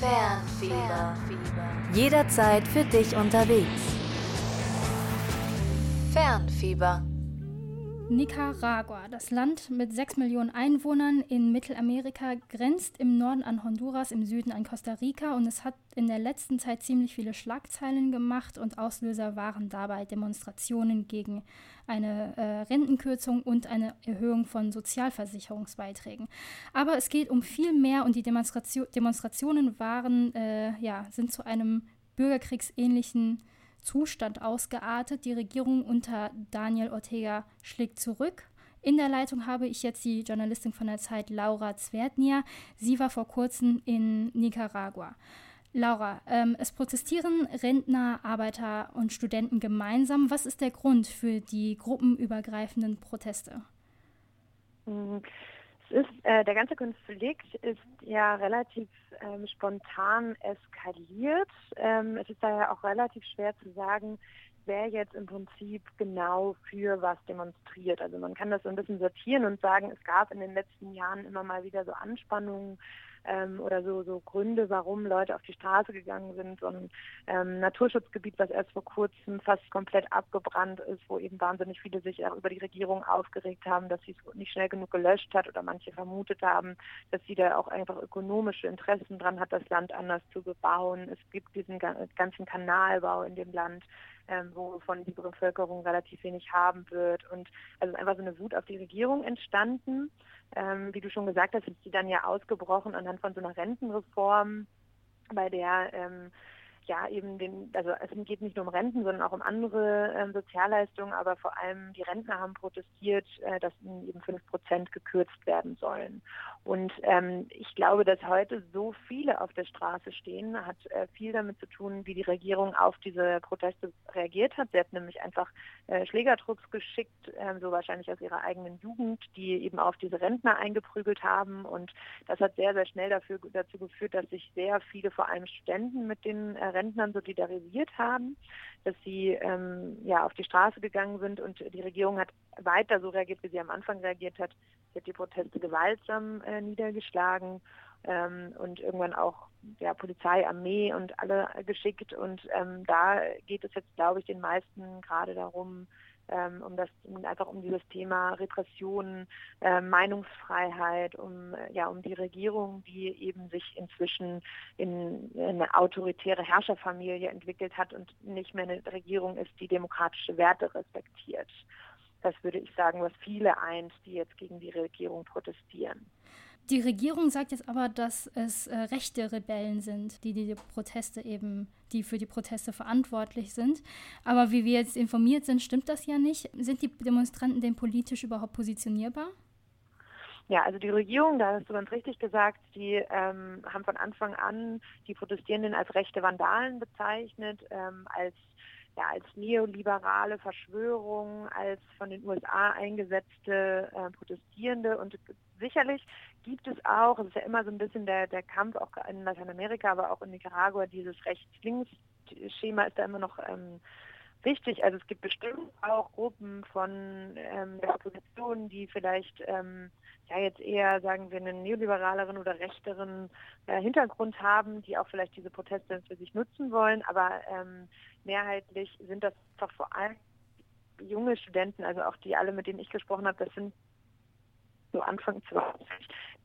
Fernfieber. Jederzeit für dich unterwegs. Fernfieber. Nicaragua, das Land mit 6 Millionen Einwohnern in Mittelamerika, grenzt im Norden an Honduras, im Süden an Costa Rica und es hat in der letzten Zeit ziemlich viele Schlagzeilen gemacht und Auslöser waren dabei Demonstrationen gegen eine äh, Rentenkürzung und eine Erhöhung von Sozialversicherungsbeiträgen. Aber es geht um viel mehr und die Demonstration, Demonstrationen waren, äh, ja, sind zu einem bürgerkriegsähnlichen Zustand ausgeartet. Die Regierung unter Daniel Ortega schlägt zurück. In der Leitung habe ich jetzt die Journalistin von der Zeit Laura Zwertnia. Sie war vor kurzem in Nicaragua. Laura, ähm, es protestieren Rentner, Arbeiter und Studenten gemeinsam. Was ist der Grund für die gruppenübergreifenden Proteste? Mhm. Ist, äh, der ganze Konflikt ist ja relativ ähm, spontan eskaliert. Ähm, es ist daher auch relativ schwer zu sagen, wer jetzt im Prinzip genau für was demonstriert. Also man kann das so ein bisschen sortieren und sagen, es gab in den letzten Jahren immer mal wieder so Anspannungen ähm, oder so, so Gründe, warum Leute auf die Straße gegangen sind. So ein ähm, Naturschutzgebiet, was erst vor kurzem fast komplett abgebrannt ist, wo eben wahnsinnig viele sich auch über die Regierung aufgeregt haben, dass sie es nicht schnell genug gelöscht hat oder manche vermutet haben, dass sie da auch einfach ökonomische Interessen dran hat, das Land anders zu bebauen. Es gibt diesen ganzen Kanalbau in dem Land ähm, wovon die Bevölkerung relativ wenig haben wird. Und also einfach so eine Wut auf die Regierung entstanden. Ähm, wie du schon gesagt hast, ist die dann ja ausgebrochen anhand von so einer Rentenreform, bei der ähm, ja eben den, also es geht nicht nur um Renten, sondern auch um andere ähm, Sozialleistungen, aber vor allem die Rentner haben protestiert, äh, dass eben fünf Prozent gekürzt werden sollen. Und ähm, ich glaube, dass heute so viele auf der Straße stehen, hat äh, viel damit zu tun, wie die Regierung auf diese Proteste reagiert hat. Sie hat nämlich einfach äh, Schlägertrupps geschickt, äh, so wahrscheinlich aus ihrer eigenen Jugend, die eben auf diese Rentner eingeprügelt haben. Und das hat sehr, sehr schnell dafür, dazu geführt, dass sich sehr viele, vor allem Studenten, mit den äh, Rentnern solidarisiert haben, dass sie ähm, ja auf die Straße gegangen sind und die Regierung hat weiter so reagiert, wie sie am Anfang reagiert hat. Sie hat die Proteste gewaltsam äh, niedergeschlagen ähm, und irgendwann auch ja, Polizei, Armee und alle geschickt. Und ähm, da geht es jetzt, glaube ich, den meisten gerade darum, ähm, um das einfach um dieses Thema Repression, äh, Meinungsfreiheit, um ja um die Regierung, die eben sich inzwischen in, in eine autoritäre Herrscherfamilie entwickelt hat und nicht mehr eine Regierung ist, die demokratische Werte respektiert. Das würde ich sagen, was viele eint, die jetzt gegen die Regierung protestieren. Die Regierung sagt jetzt aber, dass es äh, rechte Rebellen sind, die die Proteste eben, die für die Proteste verantwortlich sind. Aber wie wir jetzt informiert sind, stimmt das ja nicht. Sind die Demonstranten denn politisch überhaupt positionierbar? Ja, also die Regierung, da hast du ganz richtig gesagt, die ähm, haben von Anfang an die Protestierenden als rechte Vandalen bezeichnet, ähm, als ja, als neoliberale Verschwörung, als von den USA eingesetzte äh, Protestierende. Und sicherlich gibt es auch, es ist ja immer so ein bisschen der, der Kampf auch in Lateinamerika, aber auch in Nicaragua, dieses Rechts-Links-Schema ist da immer noch ähm, wichtig. Also es gibt bestimmt auch Gruppen von ähm, der Opposition, die vielleicht ähm, ja jetzt eher, sagen wir, einen neoliberaleren oder rechteren äh, Hintergrund haben, die auch vielleicht diese Proteste für sich nutzen wollen. Aber ähm, mehrheitlich sind das doch vor allem junge Studenten, also auch die alle, mit denen ich gesprochen habe, das sind so Anfang 20,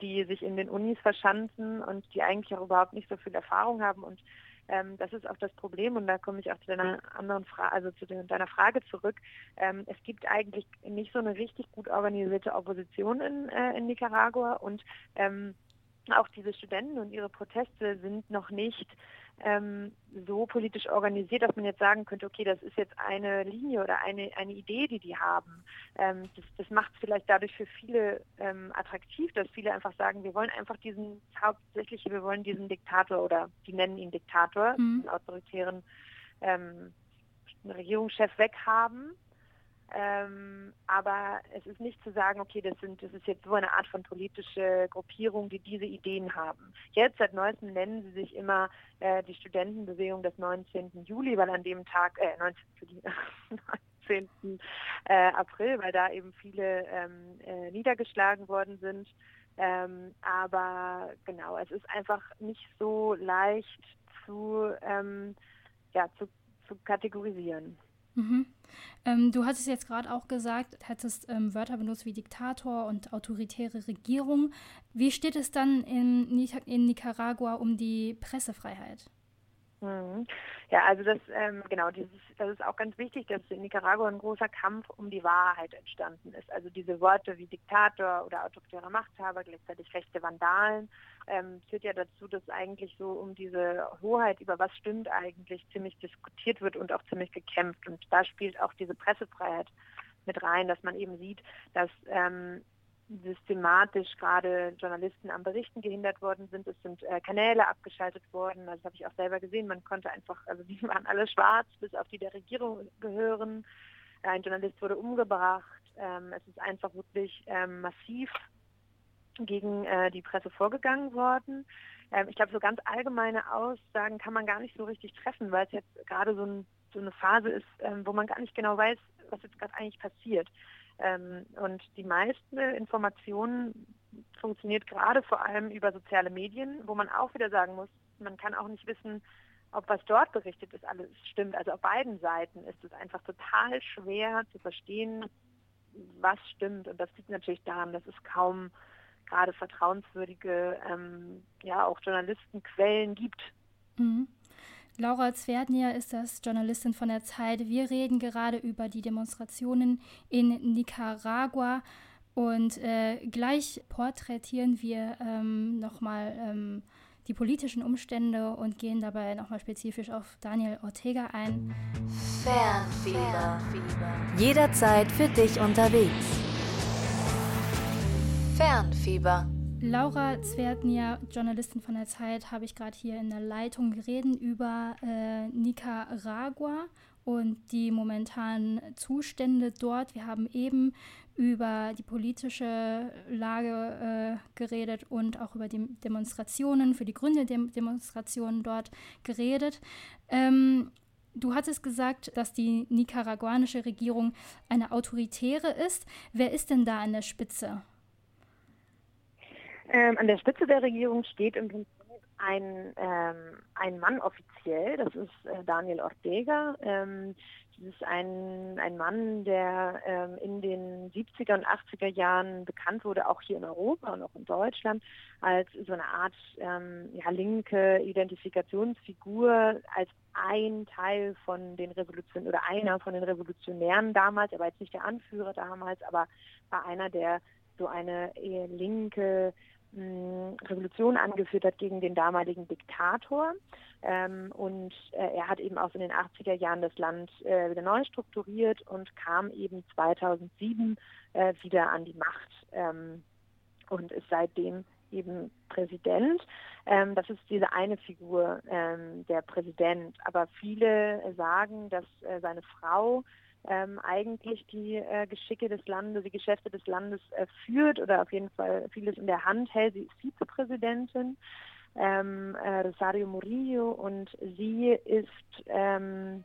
die sich in den Unis verschanzen und die eigentlich auch überhaupt nicht so viel Erfahrung haben. Und ähm, das ist auch das Problem. Und da komme ich auch zu deiner anderen Frage, also zu deiner Frage zurück. Ähm, es gibt eigentlich nicht so eine richtig gut organisierte Opposition in, äh, in Nicaragua. Und ähm, auch diese Studenten und ihre Proteste sind noch nicht ähm, so politisch organisiert, dass man jetzt sagen könnte, okay, das ist jetzt eine Linie oder eine, eine Idee, die die haben. Ähm, das, das macht es vielleicht dadurch für viele ähm, attraktiv, dass viele einfach sagen, wir wollen einfach diesen hauptsächlich, wir wollen diesen Diktator oder die nennen ihn Diktator, mhm. den autoritären ähm, Regierungschef weghaben ähm, aber es ist nicht zu sagen, okay, das, sind, das ist jetzt so eine Art von politische Gruppierung, die diese Ideen haben. Jetzt seit neuestem nennen sie sich immer äh, die Studentenbewegung des 19. Juli, weil an dem Tag, äh, 19. Juli, 19. Äh, April, weil da eben viele ähm, äh, niedergeschlagen worden sind. Ähm, aber genau, es ist einfach nicht so leicht zu, ähm, ja, zu, zu kategorisieren. Mhm. Ähm, du hattest jetzt gerade auch gesagt, hättest ähm, Wörter benutzt wie Diktator und autoritäre Regierung. Wie steht es dann in, in Nicaragua um die Pressefreiheit? Mhm. Ja, also das ähm, genau, dieses, das ist auch ganz wichtig, dass in Nicaragua ein großer Kampf um die Wahrheit entstanden ist. Also diese Worte wie Diktator oder autoritärer Machthaber, gleichzeitig rechte Vandalen, ähm, führt ja dazu, dass eigentlich so um diese Hoheit über was stimmt eigentlich ziemlich diskutiert wird und auch ziemlich gekämpft. Und da spielt auch diese Pressefreiheit mit rein, dass man eben sieht, dass ähm, systematisch gerade Journalisten am Berichten gehindert worden sind. Es sind äh, Kanäle abgeschaltet worden. Also das habe ich auch selber gesehen. Man konnte einfach, also die waren alle schwarz, bis auf die der Regierung gehören. Ein Journalist wurde umgebracht. Ähm, es ist einfach wirklich ähm, massiv gegen äh, die Presse vorgegangen worden. Ähm, ich glaube, so ganz allgemeine Aussagen kann man gar nicht so richtig treffen, weil es jetzt gerade so, ein, so, eine Phase ist, ähm, wo man gar nicht genau weiß, was jetzt gerade eigentlich passiert. Ähm, und die meisten Informationen funktioniert gerade vor allem über soziale Medien, wo man auch wieder sagen muss, man kann auch nicht wissen, ob was dort berichtet ist, alles stimmt. Also auf beiden Seiten ist es einfach total schwer zu verstehen, was stimmt. Und das liegt natürlich daran, dass es kaum gerade vertrauenswürdige, ähm, ja auch Journalistenquellen gibt. Mhm. Laura Zwerdnier ist das Journalistin von der Zeit. Wir reden gerade über die Demonstrationen in Nicaragua und äh, gleich porträtieren wir ähm, nochmal ähm, die politischen Umstände und gehen dabei nochmal spezifisch auf Daniel Ortega ein. Fernfieber. Jederzeit für dich unterwegs. Fernfieber. Laura Zwertnier, Journalistin von der Zeit, habe ich gerade hier in der Leitung geredet über äh, Nicaragua und die momentanen Zustände dort. Wir haben eben über die politische Lage äh, geredet und auch über die Demonstrationen, für die Gründe der Demonstrationen dort geredet. Ähm, du hattest gesagt, dass die nicaraguanische Regierung eine autoritäre ist. Wer ist denn da an der Spitze? Ähm, an der Spitze der Regierung steht im Prinzip ein, ähm, ein Mann offiziell, das ist äh, Daniel Ortega. Ähm, das ist ein, ein Mann, der ähm, in den 70er und 80er Jahren bekannt wurde, auch hier in Europa und auch in Deutschland, als so eine Art ähm, ja, linke Identifikationsfigur, als ein Teil von den Revolutionen oder einer von den Revolutionären damals. Er war jetzt nicht der Anführer damals, aber war einer, der so eine eher linke Revolution angeführt hat gegen den damaligen Diktator. Ähm, und äh, er hat eben auch in den 80er Jahren das Land äh, wieder neu strukturiert und kam eben 2007 äh, wieder an die Macht ähm, und ist seitdem eben Präsident. Ähm, das ist diese eine Figur, ähm, der Präsident. Aber viele sagen, dass äh, seine Frau ähm, eigentlich die äh, Geschicke des Landes, die Geschäfte des Landes äh, führt oder auf jeden Fall vieles in der Hand hält. Sie ist Vizepräsidentin, ähm, äh, Rosario Murillo, und sie ist ähm,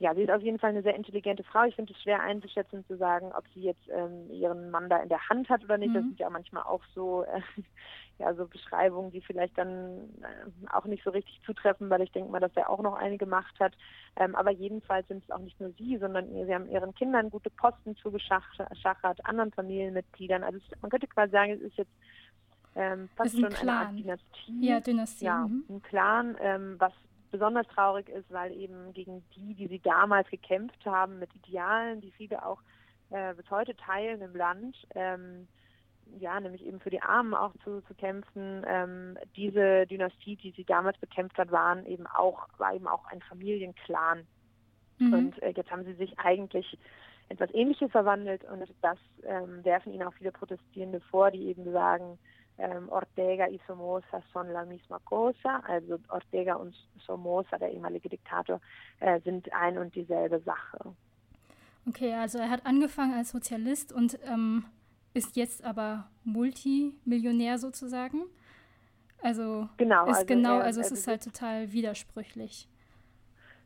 ja, sie ist auf jeden Fall eine sehr intelligente Frau. Ich finde es schwer einzuschätzen zu sagen, ob sie jetzt ähm, ihren Mann da in der Hand hat oder nicht. Mhm. Das sind ja manchmal auch so, äh, ja, so Beschreibungen, die vielleicht dann äh, auch nicht so richtig zutreffen, weil ich denke mal, dass er auch noch eine gemacht hat. Ähm, aber jedenfalls sind es auch nicht nur sie, sondern sie haben ihren Kindern gute Posten zugeschachert, anderen Familienmitgliedern. Also es, man könnte quasi sagen, es ist jetzt ähm, fast schon Clan. eine Art Dynastie. Ja, Dynastie. Ja, mhm. ein Clan, ähm, was besonders traurig ist, weil eben gegen die, die sie damals gekämpft haben, mit Idealen, die viele auch äh, bis heute teilen im Land, ähm, ja, nämlich eben für die Armen auch zu, zu kämpfen. Ähm, diese Dynastie, die sie damals bekämpft hat, waren eben auch, war eben auch ein Familienclan. Mhm. Und äh, jetzt haben sie sich eigentlich etwas Ähnliches verwandelt und das ähm, werfen ihnen auch viele Protestierende vor, die eben sagen, ähm, Ortega y Somoza son la misma cosa, also Ortega und Somoza, der ehemalige Diktator, äh, sind ein und dieselbe Sache. Okay, also er hat angefangen als Sozialist und ähm, ist jetzt aber Multimillionär sozusagen. Also genau, ist also genau, er, also es ist halt total widersprüchlich.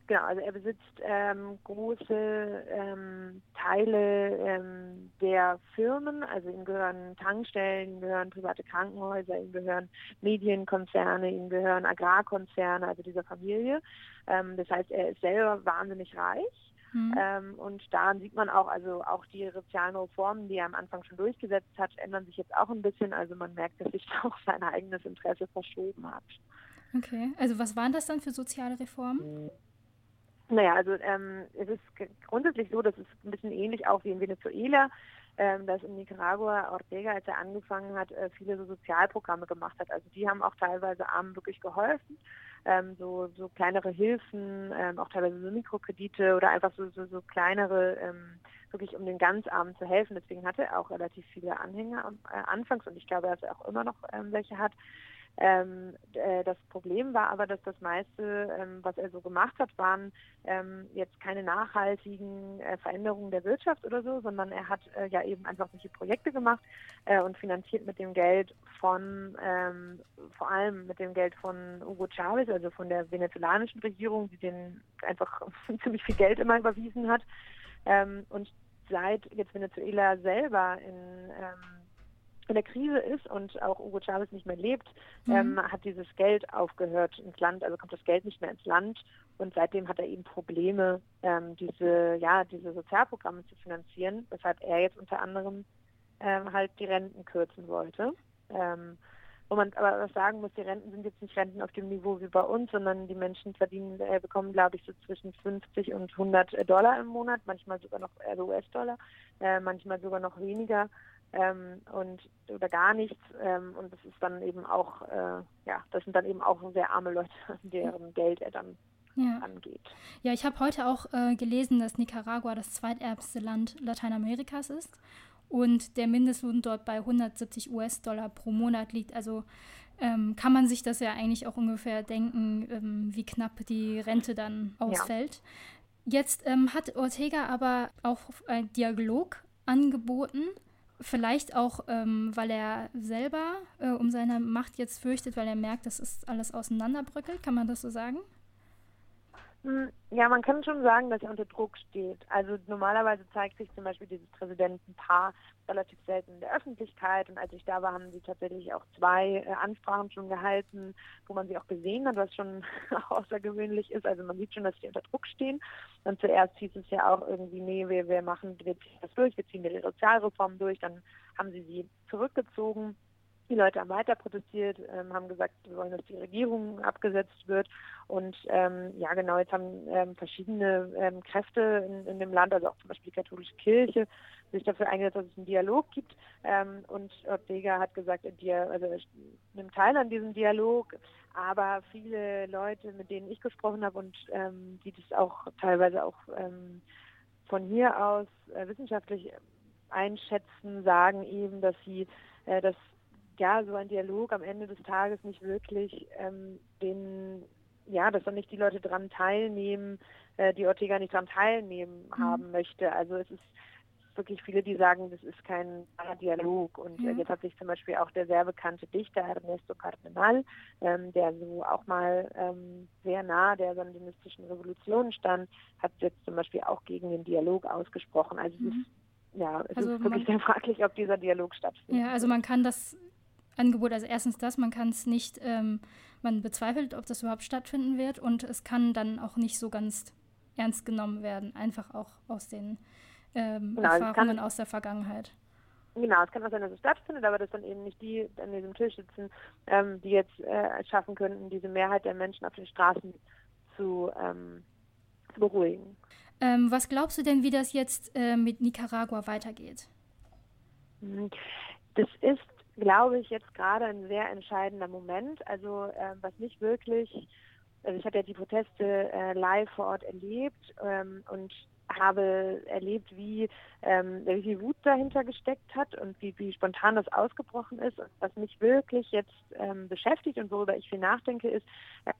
Genau, also er besitzt ähm, große ähm, Teile ähm, der Firmen, also ihm gehören Tankstellen, ihm gehören private Krankenhäuser, ihm gehören Medienkonzerne, ihm gehören Agrarkonzerne, also dieser Familie. Ähm, das heißt, er ist selber wahnsinnig reich. Mhm. Ähm, und daran sieht man auch, also auch die sozialen Reformen, die er am Anfang schon durchgesetzt hat, ändern sich jetzt auch ein bisschen. Also man merkt, dass sich auch sein eigenes Interesse verschoben hat. Okay, also was waren das dann für soziale Reformen? Naja, also ähm, es ist grundsätzlich so, dass es ein bisschen ähnlich auch wie in Venezuela, ähm, dass in Nicaragua Ortega, als er angefangen hat, äh, viele so Sozialprogramme gemacht hat. Also die haben auch teilweise Armen wirklich geholfen. Ähm, so, so kleinere Hilfen, ähm, auch teilweise so Mikrokredite oder einfach so, so, so kleinere, ähm, wirklich um den ganz Armen zu helfen. Deswegen hatte er auch relativ viele Anhänger äh, anfangs und ich glaube, dass er auch immer noch ähm, welche hat. Ähm, äh, das Problem war aber, dass das meiste, ähm, was er so gemacht hat, waren ähm, jetzt keine nachhaltigen äh, Veränderungen der Wirtschaft oder so, sondern er hat äh, ja eben einfach solche Projekte gemacht äh, und finanziert mit dem Geld von, ähm, vor allem mit dem Geld von Hugo Chavez, also von der venezolanischen Regierung, die den einfach ziemlich viel Geld immer überwiesen hat. Ähm, und seit jetzt Venezuela selber in ähm, in der Krise ist und auch Hugo Chavez nicht mehr lebt, mhm. ähm, hat dieses Geld aufgehört ins Land, also kommt das Geld nicht mehr ins Land und seitdem hat er eben Probleme, ähm, diese, ja, diese Sozialprogramme zu finanzieren, weshalb er jetzt unter anderem ähm, halt die Renten kürzen wollte. Ähm, wo man aber was sagen muss, die Renten sind jetzt nicht Renten auf dem Niveau wie bei uns, sondern die Menschen verdienen, äh, bekommen, glaube ich, so zwischen 50 und 100 Dollar im Monat, manchmal sogar noch, also US-Dollar, äh, manchmal sogar noch weniger ähm, und oder gar nichts. Ähm, und das ist dann eben auch, äh, ja, das sind dann eben auch sehr arme Leute, deren Geld er dann ja. angeht. Ja, ich habe heute auch äh, gelesen, dass Nicaragua das zweitärmste Land Lateinamerikas ist und der Mindestlohn dort bei 170 US-Dollar pro Monat liegt. Also ähm, kann man sich das ja eigentlich auch ungefähr denken, ähm, wie knapp die Rente dann ausfällt. Ja. Jetzt ähm, hat Ortega aber auch einen Dialog angeboten Vielleicht auch, ähm, weil er selber äh, um seine Macht jetzt fürchtet, weil er merkt, dass es alles auseinanderbröckelt. Kann man das so sagen? Ja, man kann schon sagen, dass er unter Druck steht. Also normalerweise zeigt sich zum Beispiel dieses Präsidentenpaar relativ selten in der Öffentlichkeit. Und als ich da war, haben sie tatsächlich auch zwei äh, Ansprachen schon gehalten, wo man sie auch gesehen hat, was schon außergewöhnlich ist. Also man sieht schon, dass sie unter Druck stehen. Und zuerst hieß es ja auch irgendwie, nee, wir, wir machen, wir ziehen das durch, wir ziehen die Sozialreform durch. Dann haben sie sie zurückgezogen die Leute haben weiter protestiert, ähm, haben gesagt, wir wollen, dass die Regierung abgesetzt wird. Und ähm, ja, genau, jetzt haben ähm, verschiedene ähm, Kräfte in, in, dem Land, also auch zum Beispiel die katholische Kirche, sich dafür eingesetzt, dass es einen Dialog gibt. Ähm, und Ortega hat gesagt, er, also nimmt teil an diesem Dialog. Aber viele Leute, mit denen ich gesprochen habe und ähm, die das auch teilweise auch von hier aus äh, wissenschaftlich einschätzen, sagen eben, dass sie äh, dass ja, so ein Dialog am Ende des Tages nicht wirklich ähm, den, ja, dass dann nicht die Leute dran teilnehmen, äh, die Ortega nicht dran teilnehmen mhm. haben möchte. Also es ist wirklich viele, die sagen, das ist kein Dialog. Und äh, mhm. jetzt hat sich zum Beispiel auch der sehr bekannte Dichter Ernesto Cardenal, ähm, der so auch mal ähm, sehr nah der sandinistischen Revolution stand, hat jetzt zum Beispiel auch gegen den Dialog ausgesprochen. Also mhm. es ist ja, es also ist wirklich sehr fraglich, ob dieser Dialog stattfindet. Ja, also man kann das Angebot. Also erstens das, man kann es nicht, ähm, man bezweifelt, ob das überhaupt stattfinden wird und es kann dann auch nicht so ganz ernst genommen werden, einfach auch aus den ähm, genau, Erfahrungen aus der Vergangenheit. Genau, es kann auch sein, dass es stattfindet, aber dass dann eben nicht die an diesem Tisch sitzen, ähm, die jetzt äh, schaffen könnten, diese Mehrheit der Menschen auf den Straßen zu, ähm, zu beruhigen. Ähm, was glaubst du denn, wie das jetzt äh, mit Nicaragua weitergeht? Hm, das ist glaube ich, jetzt gerade ein sehr entscheidender Moment. Also äh, was nicht wirklich, also ich habe ja die Proteste äh, live vor Ort erlebt ähm, und habe erlebt, wie, ähm, wie viel Wut dahinter gesteckt hat und wie, wie spontan das ausgebrochen ist. Und was mich wirklich jetzt ähm, beschäftigt und worüber ich viel nachdenke, ist,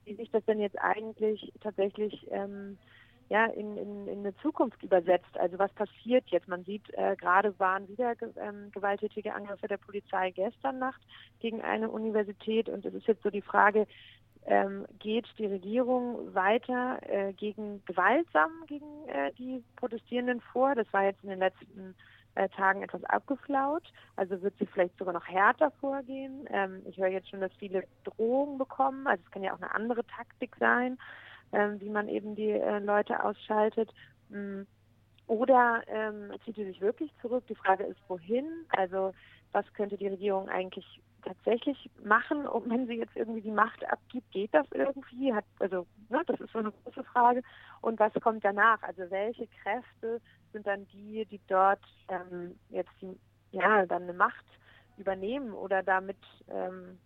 wie sich das denn jetzt eigentlich tatsächlich ähm, ja, in, in, in eine Zukunft übersetzt. Also was passiert jetzt? Man sieht, äh, gerade waren wieder ähm, gewalttätige Angriffe der Polizei gestern Nacht gegen eine Universität und es ist jetzt so die Frage, ähm, geht die Regierung weiter äh, gegen gewaltsam gegen äh, die Protestierenden vor. Das war jetzt in den letzten äh, Tagen etwas abgeflaut. Also wird sie vielleicht sogar noch härter vorgehen. Ähm, ich höre jetzt schon, dass viele Drohungen bekommen. Also es kann ja auch eine andere Taktik sein, wie man eben die äh, Leute ausschaltet. Mhm. Oder ähm, zieht sie sich wirklich zurück? Die Frage ist, wohin? Also was könnte die Regierung eigentlich tatsächlich machen, und wenn sie jetzt irgendwie die Macht abgibt, geht das irgendwie? Hat, also ne, das ist so eine große Frage. Und was kommt danach? Also welche Kräfte sind dann die, die dort ähm, jetzt die, ja dann eine Macht übernehmen oder damit ähm,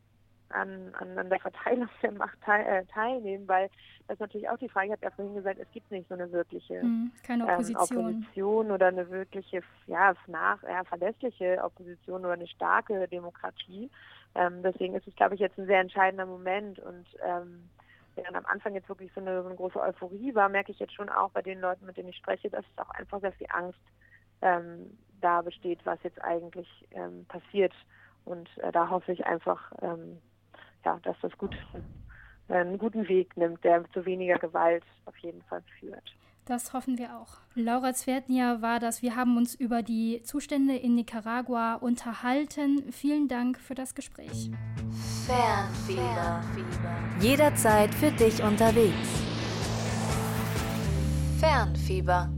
an, an, an, der Verteilung der Macht teil, äh, teilnehmen, weil das ist natürlich auch die Frage, ich habe ja vorhin gesagt, es gibt nicht so eine wirkliche hm, Opposition. Ähm, Opposition oder eine wirkliche, ja, nach, ja, verlässliche Opposition oder eine starke Demokratie. Ähm, deswegen ist es, glaube ich, jetzt ein sehr entscheidender Moment und ähm, während am Anfang jetzt wirklich so eine, so eine, große Euphorie war, merke ich jetzt schon auch bei den Leuten, mit denen ich spreche, dass es auch einfach sehr viel Angst ähm, da besteht, was jetzt eigentlich ähm, passiert. Und äh, da hoffe ich einfach, ähm, ja, dass das gut, einen guten Weg nimmt, der zu weniger Gewalt auf jeden Fall führt. Das hoffen wir auch. Laura Zwertnia war das. Wir haben uns über die Zustände in Nicaragua unterhalten. Vielen Dank für das Gespräch. Fernfieber. Jederzeit für dich unterwegs. Fernfieber.